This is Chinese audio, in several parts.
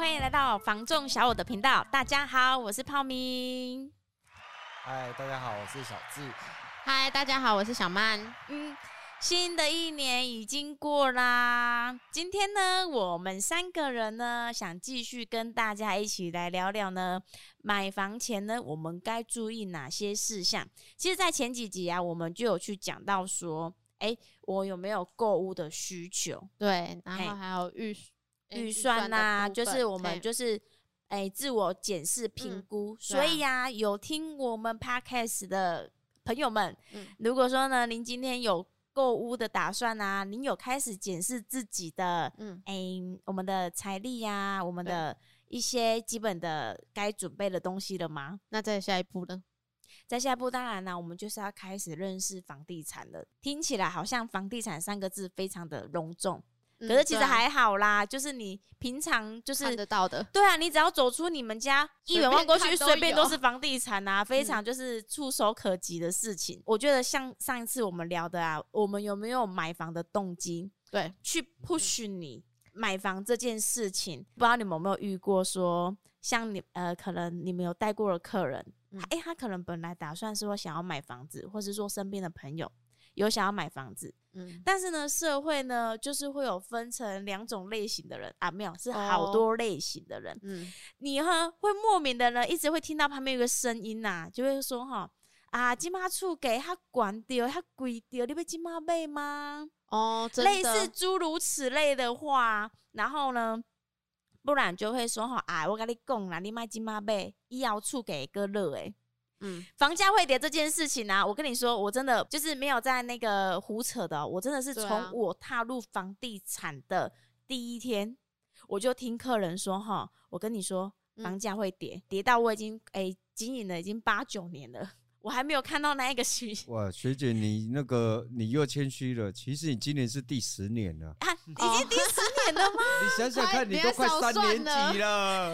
欢迎来到房仲小五的频道。大家好，我是泡明。嗨，大家好，我是小智。嗨，大家好，我是小曼。嗯。新的一年已经过啦，今天呢，我们三个人呢，想继续跟大家一起来聊聊呢，买房前呢，我们该注意哪些事项？其实，在前几集啊，我们就有去讲到说，哎，我有没有购物的需求？对，然后还有预预算呐，就是我们就是哎，自我检视评估。嗯、所以呀、有听我们 Podcast 的朋友们，嗯、如果说呢，您今天有购屋的打算啊？您有开始检视自己的，嗯，哎、欸，我们的财力呀、啊，我们的一些基本的该准备的东西了吗？那在下一步呢？在下一步，当然呢，我们就是要开始认识房地产了。听起来好像房地产三个字非常的隆重。可是其实还好啦，就是你平常就是看得到的，对啊，你只要走出你们家一眼望过去，随便都是房地产啊，非常就是触手可及的事情。嗯、我觉得像上一次我们聊的啊，我们有没有买房的动机？对，去 push 你买房这件事情。不知道你们有没有遇过说，像你呃，可能你们有带过的客人，哎、嗯欸，他可能本来打算是说想要买房子，或是说身边的朋友。有想要买房子，嗯，但是呢，社会呢，就是会有分成两种类型的人啊，没有，是好多类型的人，嗯，你呢会莫名的呢，一直会听到旁边有个声音呐、啊，就会说哈啊，金妈厝给他管掉，他贵掉，你被金妈背吗？哦，类似诸如此类的话，然后呢，不然就会说哈，哎，我跟你讲啦，你买金马背，医药处给个乐诶。嗯，房价会跌这件事情啊，我跟你说，我真的就是没有在那个胡扯的，我真的是从我踏入房地产的第一天，啊、我就听客人说哈，我跟你说，房价会跌，嗯、跌到我已经哎、欸、经营了已经八九年了，我还没有看到那一个虚。哇，学姐你那个你又谦虚了，其实你今年是第十年了，啊，已经第十年了吗？你想想看，你都快三年级了。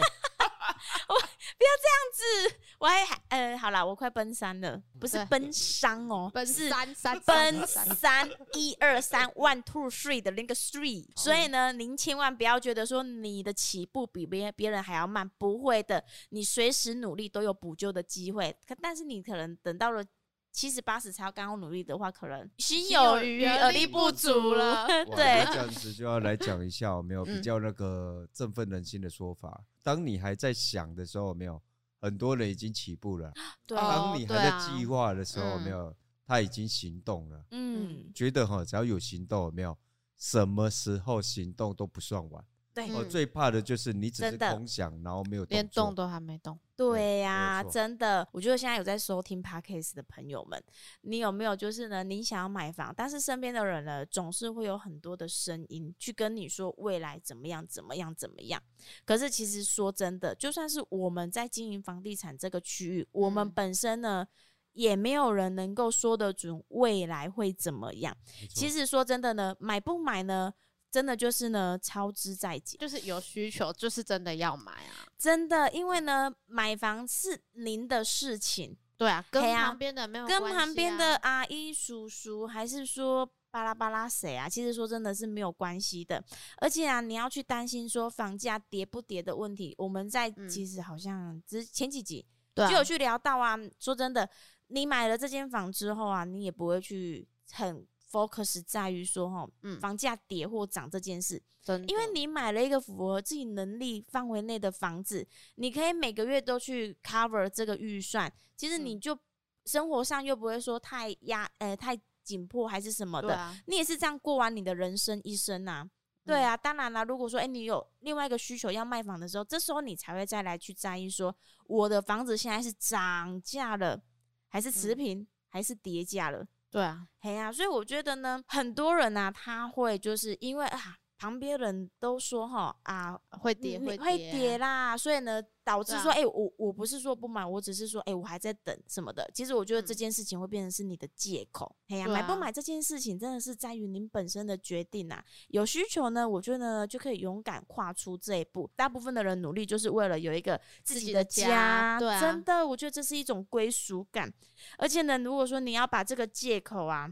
我不要这样子，我还还呃，好啦，我快奔三了，不是奔三哦，奔三三奔三一二三 one two three 的那个 three，所以呢，您千万不要觉得说你的起步比别别人还要慢，不会的，你随时努力都有补救的机会，可但是你可能等到了七十八十才要刚刚努力的话，可能心有余而力不足了。对，这样子就要来讲一下，有没有比较那个振奋人心的说法？当你还在想的时候，没有很多人已经起步了。对，当你还在计划的时候，没有他已经行动了。嗯，觉得哈，只要有行动，没有什么时候行动都不算晚。对，我最怕的就是你只是空想，然后没有连动都还没动。对呀，真的，我觉得现在有在收听 Podcast 的朋友们，你有没有就是呢？你想要买房，但是身边的人呢，总是会有很多的声音去跟你说未来怎么样，怎么样，怎么样。可是其实说真的，就算是我们在经营房地产这个区域，我们本身呢，也没有人能够说得准未来会怎么样。其实说真的呢，买不买呢？真的就是呢，超支在即，就是有需求，就是真的要买啊！真的，因为呢，买房是您的事情，对啊，跟旁边的没有啊，跟旁边的阿姨叔叔，还是说巴拉巴拉谁啊？其实说真的是没有关系的。而且啊，你要去担心说房价跌不跌的问题，我们在其实好像之前几集就有去聊到啊。说真的，你买了这间房之后啊，你也不会去很。Focus 在于说哈，嗯，房价跌或涨这件事，因为你买了一个符合自己能力范围内的房子，你可以每个月都去 cover 这个预算，其实你就生活上又不会说太压，呃，太紧迫还是什么的，啊、你也是这样过完你的人生一生呐、啊。嗯、对啊，当然啦，如果说诶、欸，你有另外一个需求要卖房的时候，这时候你才会再来去在意说，我的房子现在是涨价了，还是持平，嗯、还是跌价了。对啊，嘿呀、所以我觉得呢，很多人呢、他会就是因为啊。旁边人都说哈啊会跌会跌，会跌啦，所以呢导致说哎、欸、我我不是说不买，我只是说哎、欸、我还在等什么的。其实我觉得这件事情会变成是你的借口。哎呀、嗯，买不买这件事情真的是在于您本身的决定啊。有需求呢，我觉得呢就可以勇敢跨出这一步。大部分的人努力就是为了有一个自己的家，的家对、啊，真的，我觉得这是一种归属感。而且呢，如果说你要把这个借口啊。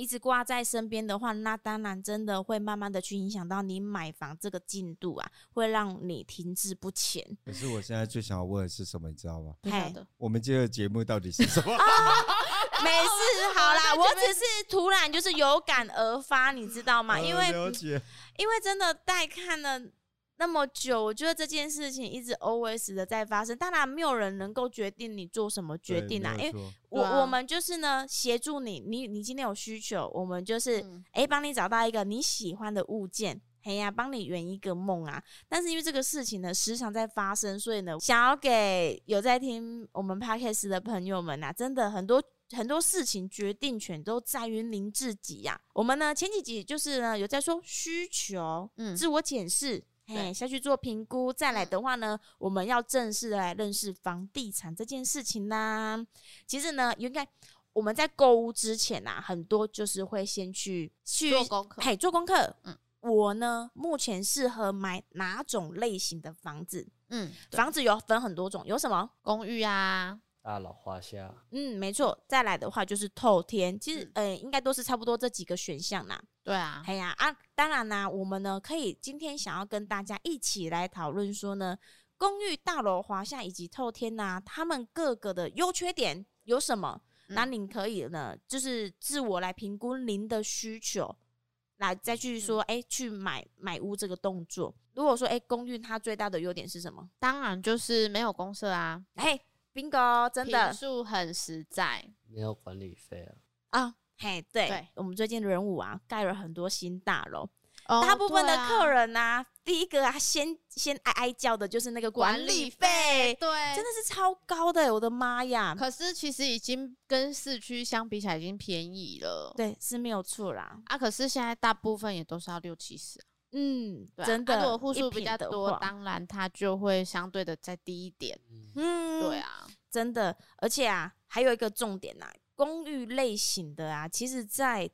一直挂在身边的话，那当然真的会慢慢的去影响到你买房这个进度啊，会让你停滞不前。可是我现在最想要问的是什么，你知道吗？嘿，我们今天的节目到底是什么？没事，好啦，我只是突然就是有感而发，你知道吗？因为因为真的带看了。那么久，我觉得这件事情一直 always 的在发生。当然，没有人能够决定你做什么决定啊，因为我、啊、我们就是呢，协助你。你你今天有需求，我们就是哎，帮、嗯、你找到一个你喜欢的物件，嘿呀，帮你圆一个梦啊。但是因为这个事情呢，时常在发生，所以呢，想要给有在听我们 podcast 的朋友们啊，真的很多很多事情决定权都在于您自己呀、啊。我们呢，前几集就是呢，有在说需求，嗯，自我检视。哎，下去做评估，再来的话呢，我们要正式的来认识房地产这件事情啦。其实呢，应该我们在购物之前啊，很多就是会先去去做功课，嘿，做功课。嗯，我呢，目前适合买哪种类型的房子？嗯，房子有分很多种，有什么公寓啊？大老花下，嗯，没错。再来的话就是透天，其实呃，应该都是差不多这几个选项啦。对啊，哎呀啊，当然啦，我们呢可以今天想要跟大家一起来讨论说呢，公寓、大楼、华夏以及透天呐、啊，他们各个的优缺点有什么？那您可以呢，就是自我来评估您的需求，来再去说，哎，去买买屋这个动作。如果说，哎，公寓它最大的优点是什么？当然就是没有公设啊，嘿。bingo，真的，坪数很实在，没有管理费啊。啊，嘿，对，对我们最近仁武啊，盖了很多新大楼，哦，大部分的客人啊，啊第一个啊，先先哀哀叫的就是那个管理费，对，真的是超高的，我的妈呀！可是其实已经跟市区相比起来已经便宜了，对，是没有错啦。啊，可是现在大部分也都是要六七十，嗯，对啊，真的，如果户数比较多，当然它就会相对的再低一点。嗯，对啊，真的，而且啊，还有一个重点呐、啊，公寓类型的啊，其实在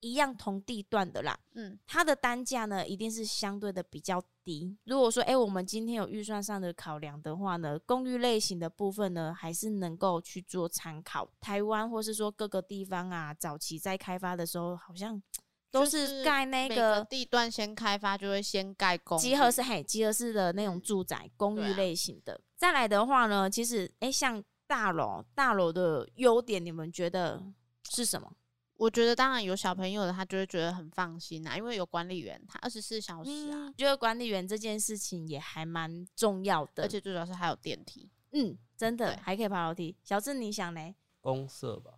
一样同地段的啦，嗯，它的单价呢，一定是相对的比较低。如果说，哎、欸，我们今天有预算上的考量的话呢，公寓类型的部分呢，还是能够去做参考。台湾或是说各个地方啊，早期在开发的时候，好像。都是盖那个地段先开发，就会先盖公集合式，嘿，集合式的那种住宅公寓类型的。再来的话呢，其实哎、欸，像大楼，大楼的优点，你们觉得是什么？我觉得当然有小朋友的，他就会觉得很放心啊，因为有管理员，他二十四小时啊。觉得管理员这件事情也还蛮重要的，而且最主要是还有电梯，嗯，真的还可以爬楼梯。小智，你想呢？公社吧，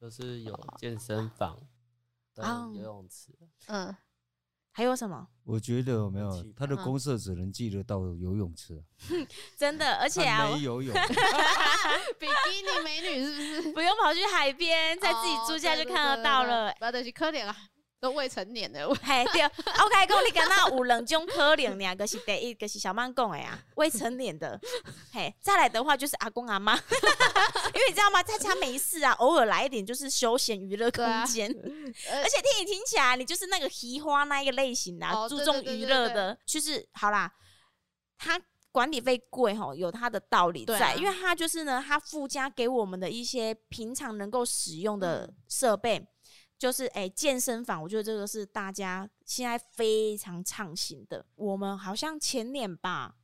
就是有健身房。啊，游泳池，嗯，还有什么？我觉得有没有他的公社只能记得到游泳池，真的，而且啊，没游泳，比基尼美女是不是？不用跑去海边，在自己住家就看得到了，不要得去可怜啊。都未成年的，嘿对，OK，讲你刚刚有两种可能，两个是第一个是小曼讲的呀，未成年的，嘿，再来的话就是阿公阿妈，因为你知道吗，在家没事啊，偶尔来一点就是休闲娱乐空间，啊、而且听你听起来，你就是那个喜花那一个类型的、啊，哦、注重娱乐的，就是好啦，他管理费贵吼，有他的道理在，啊、因为他就是呢，他附加给我们的一些平常能够使用的设备。嗯就是哎、欸，健身房，我觉得这个是大家现在非常畅行的。我们好像前年吧，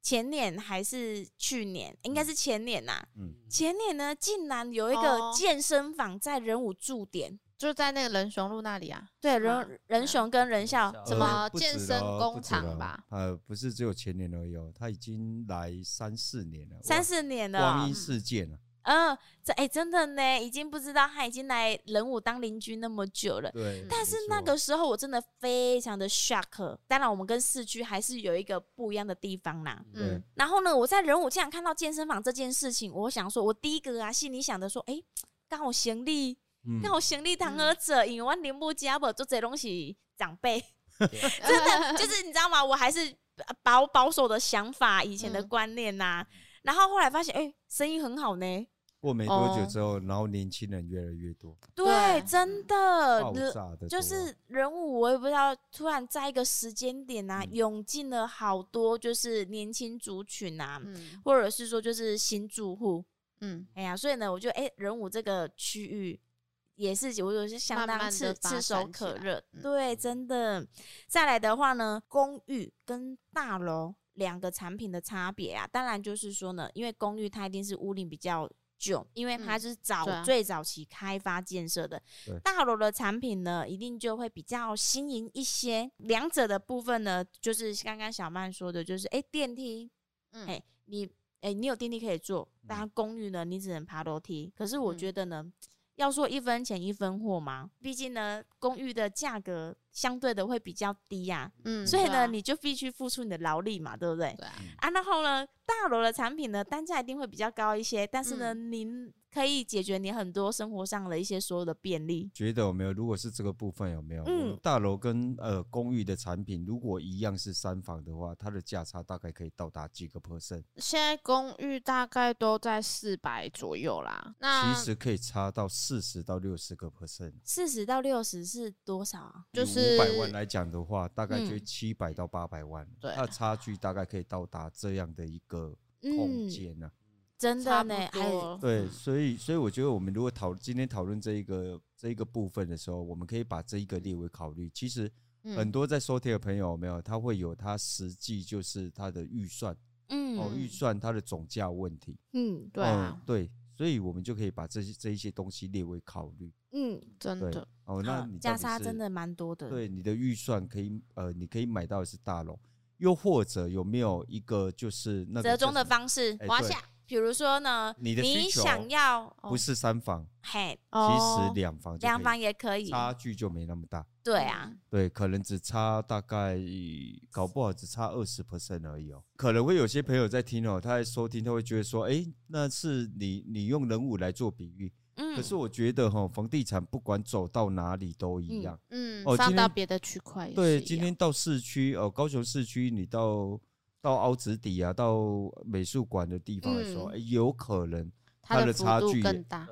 前年还是去年，应该是前年呐、啊。嗯，前年呢，竟然有一个健身房在仁武驻点，就在那个仁雄路那里啊。对，仁仁雄跟仁孝、呃、什么健身工厂吧？呃，不是只有前年而已，他已经来三四年了，三四年了，光阴似箭了。嗯，这哎、欸，真的呢，已经不知道他已经来仁武当邻居那么久了。对，但是那个时候我真的非常的 shock。当然，我们跟市区还是有一个不一样的地方啦。对嗯，然后呢，我在仁武竟然看到健身房这件事情，我想说，我第一个啊，心里想的说，哎、欸，刚好行李，刚好行李堂而者，因为我年不家不做这东西长辈，真的就是你知道吗？我还是保保守的想法，以前的观念呐、啊。嗯、然后后来发现，哎、欸，生意很好呢。过没多久之后，然后年轻人越来越多。对，真的，爆炸的就是人物，我也不知道，突然在一个时间点啊，涌进了好多就是年轻族群啊，或者是说就是新住户，嗯，哎呀，所以呢，我觉得哎，仁武这个区域也是我觉得是相当炙炙手可热。嗯、对，真的。再来的话呢，公寓跟大楼两个产品的差别啊，当然就是说呢，因为公寓它一定是屋龄比较久，因为它是早、嗯啊、最早期开发建设的。大楼的产品呢，一定就会比较新颖一些。两者的部分呢，就是刚刚小曼说的，就是哎电梯，嗯，哎你哎你有电梯可以坐，但公寓呢，你只能爬楼梯。可是我觉得呢。嗯要说一分钱一分货嘛？毕竟呢，公寓的价格相对的会比较低呀、啊，嗯，所以呢，啊、你就必须付出你的劳力嘛，对不对？对啊，啊，然后呢，大楼的产品呢，单价一定会比较高一些，但是呢，嗯、您。可以解决你很多生活上的一些所有的便利。觉得有没有？如果是这个部分有没有？嗯，大楼跟呃公寓的产品，如果一样是三房的话，它的价差大概可以到达几个 percent？现在公寓大概都在四百左右啦。那其实可以差到四十到六十个 percent。四十到六十是多少啊？就是五百万来讲的话，大概就七百到八百万。对、嗯，它的差距大概可以到达这样的一个空间呢、啊。嗯真的呢，对，所以所以我觉得我们如果讨今天讨论这一个这一个部分的时候，我们可以把这一个列为考虑。其实很多在收听的朋友没有，他会有他实际就是他的预算，嗯，哦，预算他的总价问题，嗯，对啊，对，所以我们就可以把这些这一些东西列为考虑。嗯，真的，哦，那你价差真的蛮多的。对，你的预算可以呃，你可以买到的是大楼，又或者有没有一个就是那个折中的方式，华夏。比如说呢，你的需求想要不是三房，嘿，其实两房两房也可以，差距就没那么大。对啊，对，可能只差大概，搞不好只差二十 percent 而已哦。可能会有些朋友在听哦，他在收听，他会觉得说，哎，那是你你用人物来做比喻，嗯，可是我觉得哈，房地产不管走到哪里都一样，嗯，哦放到别的区块，对，今天到市区哦，高雄市区，你到。到凹子底啊，到美术馆的地方的时候，嗯。欸、有可能它的差距更大。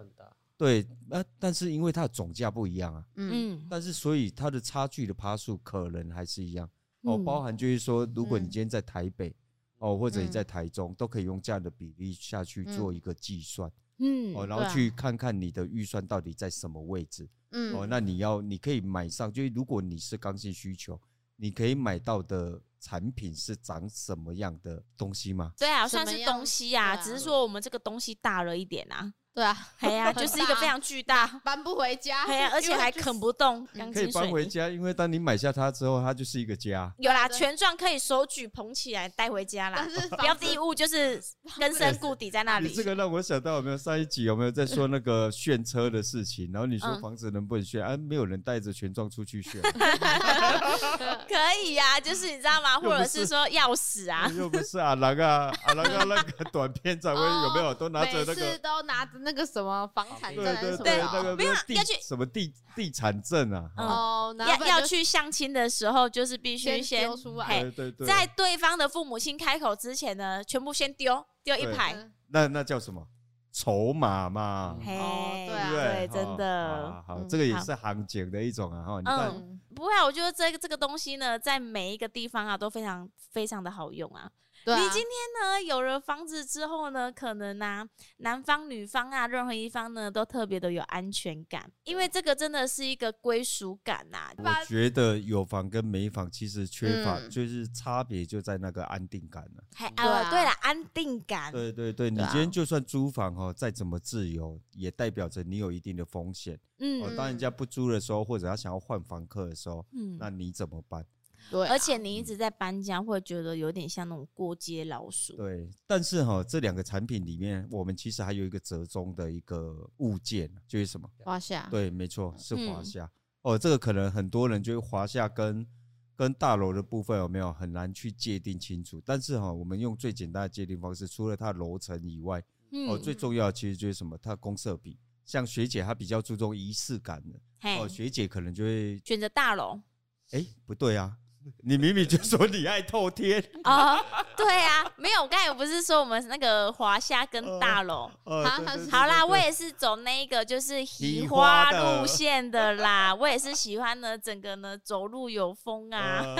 对，那但是因为它的总价不一样啊，嗯，但是所以它的差距的趴数可能还是一样。哦，包含就是说，如果你今天在台北，哦，或者你在台中，都可以用这样的比例下去做一个计算，嗯，哦，然后去看看你的预算到底在什么位置，嗯，哦，那你要你可以买上，就是如果你是刚性需求，你可以买到的。产品是长什么样的东西吗？对啊，算是东西啊，只是说我们这个东西大了一点啊。对啊，哎呀，就是一个非常巨大，搬不回家，哎呀，而且还啃不动。可以搬回家，因为当你买下它之后，它就是一个家。有啦，权状可以手举捧起来带回家啦。标的物就是根深固底在那里。你这个让我想到有没有上一集有没有在说那个炫车的事情？然后你说房子能不能炫？啊，没有人带着权状出去炫。可以呀，就是你知道吗？或者是说钥匙啊？又不是啊，那个啊，那个那个短片展位有没有都拿着那个？都拿着。那个什么房产证，对对对，那个没有要去什么地地产证啊？哦，要要去相亲的时候，就是必须先丢出来，对对对，在对方的父母亲开口之前呢，全部先丢丢一排。那那叫什么？筹码嘛？嘿，对对，真的。好，这个也是行情的一种啊。哈，你看，不会啊，我觉得这个这个东西呢，在每一个地方啊，都非常非常的好用啊。啊、你今天呢，有了房子之后呢，可能啊，男方女方啊，任何一方呢，都特别的有安全感，因为这个真的是一个归属感呐、啊。我觉得有房跟没房其实缺乏，嗯、就是差别就在那个安定感了。还呃，对了，安定感。对对对，你今天就算租房哦，再怎么自由，也代表着你有一定的风险。嗯，当人家不租的时候，或者他想要换房客的时候，嗯，那你怎么办？对、啊，而且你一直在搬家，会觉得有点像那种过街老鼠。对，但是哈，这两个产品里面，我们其实还有一个折中的一个物件，就是什么？华夏。对，没错，是华夏。嗯、哦，这个可能很多人觉得华夏跟跟大楼的部分有没有很难去界定清楚？但是哈，我们用最简单的界定方式，除了它楼层以外，嗯、哦，最重要的其实就是什么？它的公设比。像学姐她比较注重仪式感的，嘿哦，学姐可能就会选择大楼。哎，不对啊。你明明就说你爱透天。哦，对啊，没有，我刚才有不是说我们那个华夏跟大楼，好好啦，我也是走那个就是移花路线的啦，我也是喜欢呢，整个呢走路有风啊，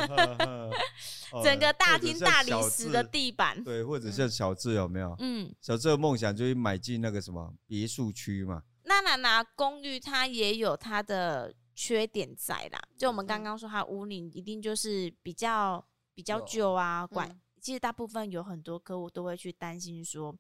整个大厅大理石的地板，对，或者像小智有没有？嗯，小智的梦想就是买进那个什么别墅区嘛，那那那公寓它也有它的缺点在啦，就我们刚刚说，它屋龄一定就是比较比较旧啊，管、嗯、其实大部分有很多客户都会去担心说。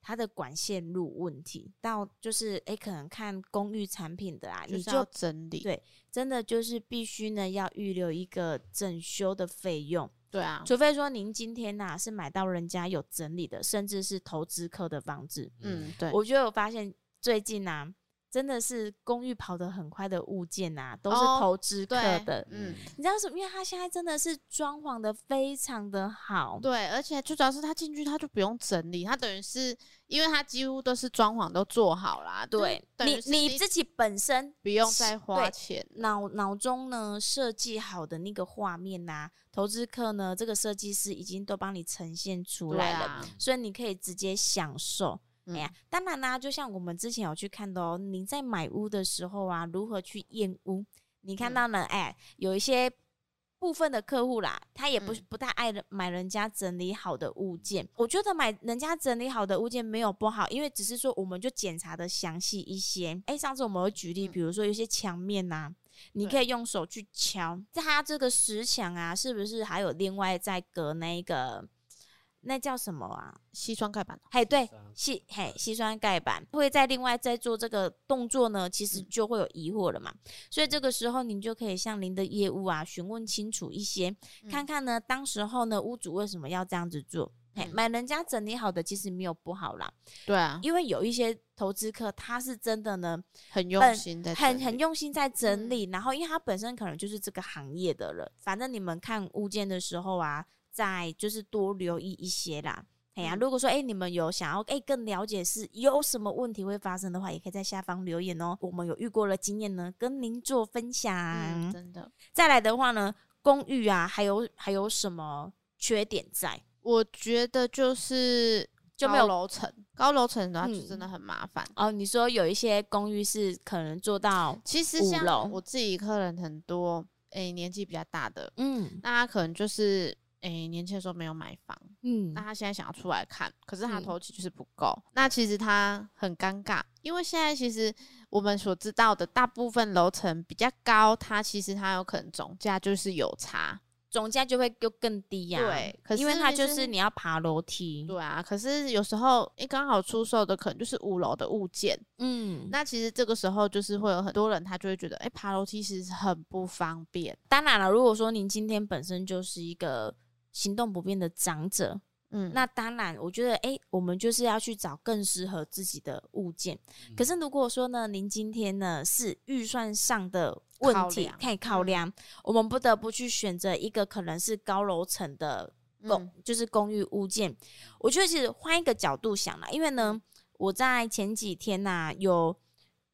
它的管线路问题，到就是诶，可能看公寓产品的啊，你就整理对，真的就是必须呢要预留一个整修的费用。对啊，除非说您今天呐、啊、是买到人家有整理的，甚至是投资客的房子。嗯，对，我觉得我发现最近啊。真的是公寓跑得很快的物件呐、啊，都是投资客的。哦、嗯，你知道什么？因为他现在真的是装潢的非常的好。对，而且最主要是他进去他就不用整理，他等于是因为他几乎都是装潢都做好啦。对，你你，你自己本身不用再花钱，脑脑中呢设计好的那个画面呐、啊，投资客呢这个设计师已经都帮你呈现出来了，啊、所以你可以直接享受。哎呀，当然啦，就像我们之前有去看的哦，你在买屋的时候啊，如何去验屋？你看到呢？哎、嗯，有一些部分的客户啦，他也不不太爱买人家整理好的物件。我觉得买人家整理好的物件没有不好，因为只是说我们就检查的详细一些。哎，上次我们有举例，比如说有些墙面呐、啊，你可以用手去敲，它这个石墙啊，是不是还有另外再隔那个？那叫什么啊？矽酸钙板？嘿，对，西嘿矽酸钙板会再另外再做这个动作呢，其实就会有疑惑了嘛。嗯、所以这个时候您就可以向您的业务啊询问清楚一些，嗯、看看呢，当时候呢屋主为什么要这样子做？嗯、嘿，买人家整理好的其实没有不好啦。对啊，因为有一些投资客他是真的呢很用心的，很很用心在整理，嗯、然后因为他本身可能就是这个行业的人，反正你们看物件的时候啊。再就是多留意一些啦，哎呀、嗯，如果说哎、欸、你们有想要哎、欸、更了解是有什么问题会发生的话，也可以在下方留言哦。我们有遇过了经验呢，跟您做分享。嗯、真的，再来的话呢，公寓啊，还有还有什么缺点在？我觉得就是就没有楼层，高楼层的话就真的很麻烦、嗯、哦。你说有一些公寓是可能做到其实像我自己客人很多，哎、欸，年纪比较大的，嗯，那他可能就是。诶、欸，年轻的时候没有买房，嗯，那他现在想要出来看，可是他头期就是不够，嗯、那其实他很尴尬，因为现在其实我们所知道的大部分楼层比较高，它其实它有可能总价就是有差，总价就会就更低呀、啊，对，可是因为它就是你要爬楼梯，对啊，可是有时候诶刚好出售的可能就是五楼的物件，嗯，那其实这个时候就是会有很多人他就会觉得，诶爬楼梯其实很不方便。当然了，如果说您今天本身就是一个。行动不便的长者，嗯，那当然，我觉得，哎、欸，我们就是要去找更适合自己的物件。嗯、可是，如果说呢，您今天呢是预算上的问题，可以考量，嗯、我们不得不去选择一个可能是高楼层的公，嗯、就是公寓物件。我觉得，其实换一个角度想啦，因为呢，我在前几天呐、啊、有。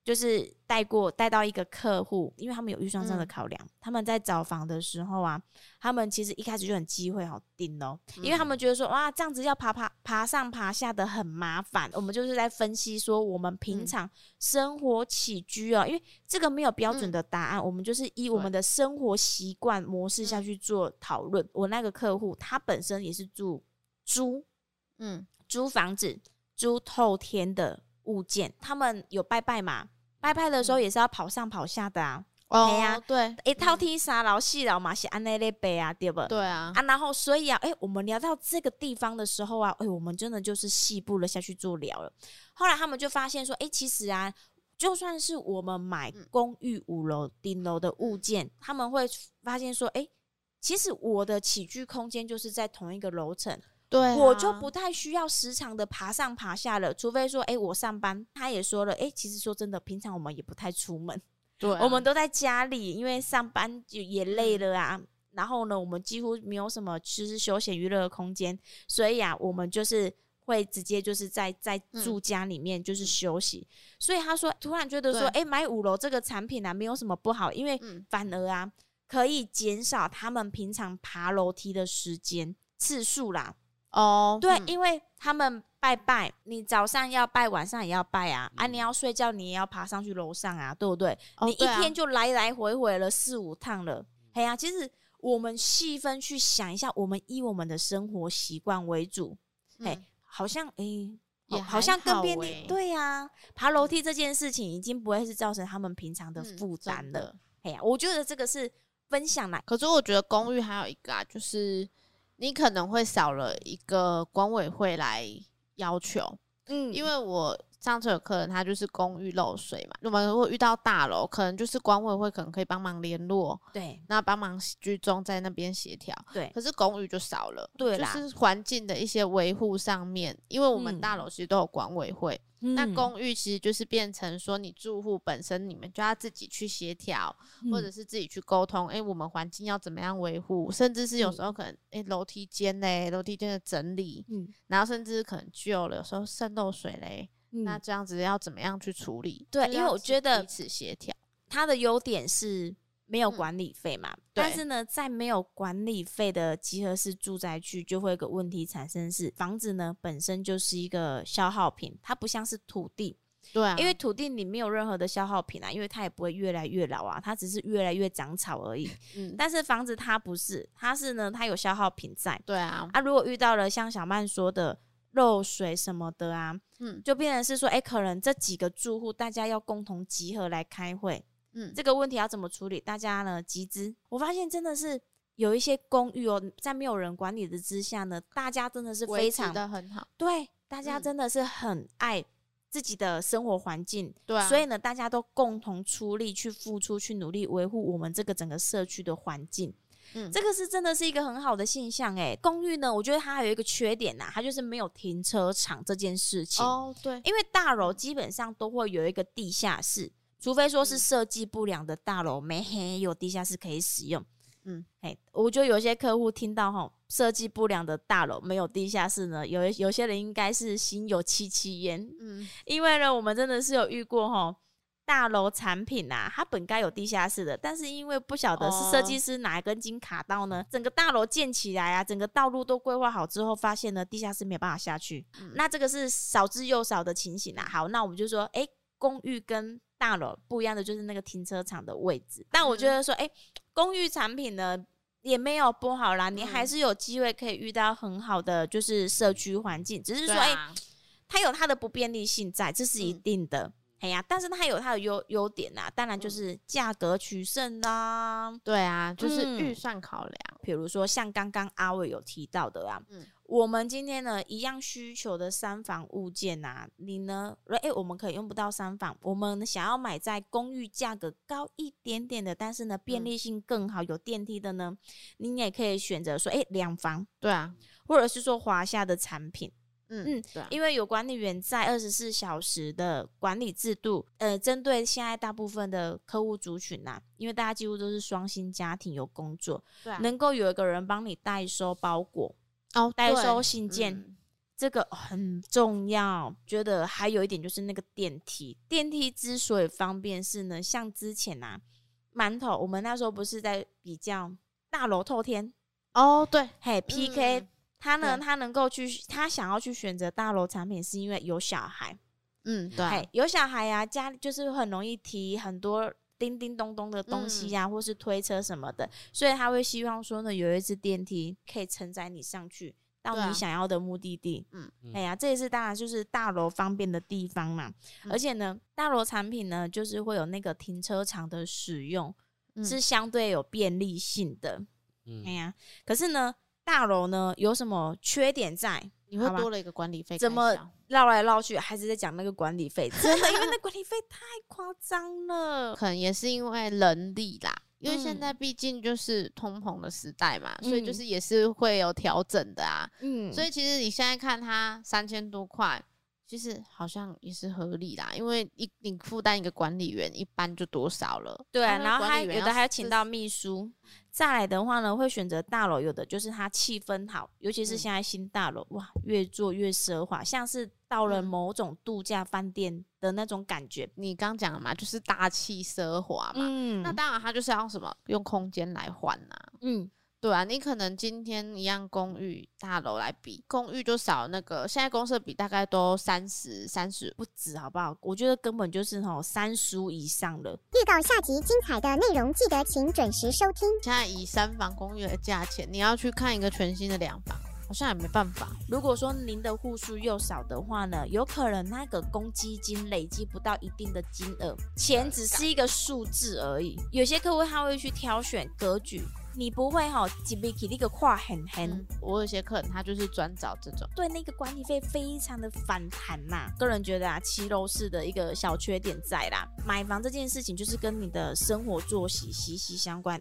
就是带过带到一个客户，因为他们有预算上的考量，嗯、他们在找房的时候啊，他们其实一开始就很机会好定哦，嗯、因为他们觉得说哇，这样子要爬爬爬上爬下的很麻烦。我们就是在分析说，我们平常生活起居啊，嗯、因为这个没有标准的答案，嗯、我们就是依我们的生活习惯模式下去做讨论。嗯、我那个客户他本身也是住租，嗯，租房子租透天的。物件，他们有拜拜嘛？拜拜的时候也是要跑上跑下的啊。哦，对呀，对，一套梯三楼四楼嘛，是按那类背啊，对不？对啊。啊，然后所以啊，哎，我们聊到这个地方的时候啊，哎，我们真的就是细部了下去做聊了。后来他们就发现说，哎，其实啊，就算是我们买公寓五楼顶楼的物件，他们会发现说，哎，其实我的起居空间就是在同一个楼层。对、啊，我就不太需要时常的爬上爬下了，除非说，哎、欸，我上班。他也说了，哎、欸，其实说真的，平常我们也不太出门，对、啊，我们都在家里，因为上班就也累了啊。嗯、然后呢，我们几乎没有什么其实休闲娱乐的空间，所以啊，我们就是会直接就是在在住家里面就是休息。嗯、所以他说，突然觉得说，哎、欸，买五楼这个产品啊，没有什么不好，因为反而啊，可以减少他们平常爬楼梯的时间次数啦。哦，oh, 对，嗯、因为他们拜拜，你早上要拜，晚上也要拜啊，嗯、啊，你要睡觉，你也要爬上去楼上啊，对不对？Oh, 你一天就来来回回了四五趟了，哎呀、啊，其实我们细分去想一下，我们以我们的生活习惯为主，哎、嗯，好像哎，好，好像更便利对呀、啊，爬楼梯这件事情已经不会是造成他们平常的负担了。哎呀、嗯，我觉得这个是分享来。可是我觉得公寓还有一个啊，就是你可能会少了一个管委会来要求。嗯，因为我。上次有客人，他就是公寓漏水嘛，我们如果遇到大楼，可能就是管委会可能可以帮忙联络，对，那帮忙居中在那边协调，对。可是公寓就少了，对啦，就是环境的一些维护上面，因为我们大楼其实都有管委会。嗯那公寓其实就是变成说，你住户本身你们就要自己去协调，嗯、或者是自己去沟通。哎、欸，我们环境要怎么样维护？甚至是有时候可能，哎、欸，楼梯间嘞，楼梯间的整理，嗯，然后甚至可能旧了，有时候渗漏水嘞，嗯、那这样子要怎么样去处理？对，因为我觉得彼此协调，它的优点是。没有管理费嘛？嗯、但是呢，在没有管理费的集合式住宅区，就会有个问题产生是，房子呢本身就是一个消耗品，它不像是土地，对啊，因为土地你没有任何的消耗品啊，因为它也不会越来越老啊，它只是越来越长草而已。嗯，但是房子它不是，它是呢，它有消耗品在。对啊，啊，如果遇到了像小曼说的漏水什么的啊，嗯，就变成是说，哎，可能这几个住户大家要共同集合来开会。嗯，这个问题要怎么处理？大家呢集资？我发现真的是有一些公寓哦，在没有人管理的之下呢，大家真的是非常的很好。对，大家真的是很爱自己的生活环境。对、啊，所以呢，大家都共同出力去付出，去努力维护我们这个整个社区的环境。嗯，这个是真的是一个很好的现象诶。公寓呢，我觉得它还有一个缺点呐、啊，它就是没有停车场这件事情。哦，对，因为大楼基本上都会有一个地下室。除非说是设计不良的大楼，没嘿有地下室可以使用。嗯，哎，我觉得有些客户听到哈，设计不良的大楼没有地下室呢，有有些人应该是心有戚戚焉。嗯，因为呢，我们真的是有遇过哈，大楼产品、啊，它本该有地下室的，但是因为不晓得是设计师哪一根筋卡到呢，哦、整个大楼建起来啊，整个道路都规划好之后，发现呢地下室没有办法下去。嗯、那这个是少之又少的情形啊。好，那我们就说，哎，公寓跟大楼不一样的就是那个停车场的位置，但我觉得说，哎、欸，公寓产品呢也没有不好啦，你还是有机会可以遇到很好的就是社区环境，只是说，哎、啊。欸，它有它的不便利性在，这是一定的，哎呀、嗯，但是它有它的优优点呐，当然就是价格取胜啦，对啊，就是预算考量，嗯、比如说像刚刚阿伟有提到的啊。嗯。我们今天呢，一样需求的三房物件呐、啊，你呢？诶，我们可以用不到三房，我们想要买在公寓价格高一点点的，但是呢，便利性更好，有电梯的呢，你也可以选择说，诶，两房，对啊，或者是说华夏的产品，嗯嗯，对，因为有管理员在二十四小时的管理制度，呃，针对现在大部分的客户族群呐、啊，因为大家几乎都是双薪家庭，有工作，对、啊，能够有一个人帮你代收包裹。哦，代收信件，嗯、这个很重要。觉得还有一点就是那个电梯，电梯之所以方便是呢，像之前啊，馒头，我们那时候不是在比较大楼透天哦，对，嘿，PK，、嗯、他呢，他能够去，他想要去选择大楼产品，是因为有小孩，嗯，对，嘿，有小孩啊，家里就是很容易提很多叮叮咚咚的东西呀、啊，嗯、或是推车什么的，所以他会希望说呢，有一只电梯可以承载你上去到你想要的目的地。嗯，哎呀，这也是当然就是大楼方便的地方嘛。嗯、而且呢，大楼产品呢，就是会有那个停车场的使用，嗯、是相对有便利性的。嗯，哎呀，可是呢，大楼呢有什么缺点在？你会多了一个管理费，怎么绕来绕去还是在讲那个管理费？真的，因为那管理费太夸张了。可能也是因为人力啦，因为现在毕竟就是通膨的时代嘛，嗯、所以就是也是会有调整的啊。嗯，所以其实你现在看它三千多块，其实好像也是合理啦，因为一你负担一个管理员一般就多少了？对，然后还有的还要请到秘书。再来的话呢，会选择大楼，有的就是它气氛好，尤其是现在新大楼，嗯、哇，越做越奢华，像是到了某种度假饭店的那种感觉。你刚讲了嘛，就是大气奢华嘛，嗯，那当然它就是要用什么，用空间来换呐，嗯。对啊，你可能今天一样公寓大楼来比，公寓就少那个，现在公设比大概都三十三十不止，好不好？我觉得根本就是吼三十五以上了。预告下集精彩的内容，记得请准时收听。现在以三房公寓的价钱，你要去看一个全新的两房，好像也没办法。如果说您的户数又少的话呢，有可能那个公积金累积不到一定的金额，钱只是一个数字而已。有些客户他会去挑选格局。你不会哈，几笔起那个跨很很。我有些客人他就是专找这种，对那个管理费非常的反弹呐。个人觉得啊，七楼式的一个小缺点在啦，买房这件事情就是跟你的生活作息息息相关。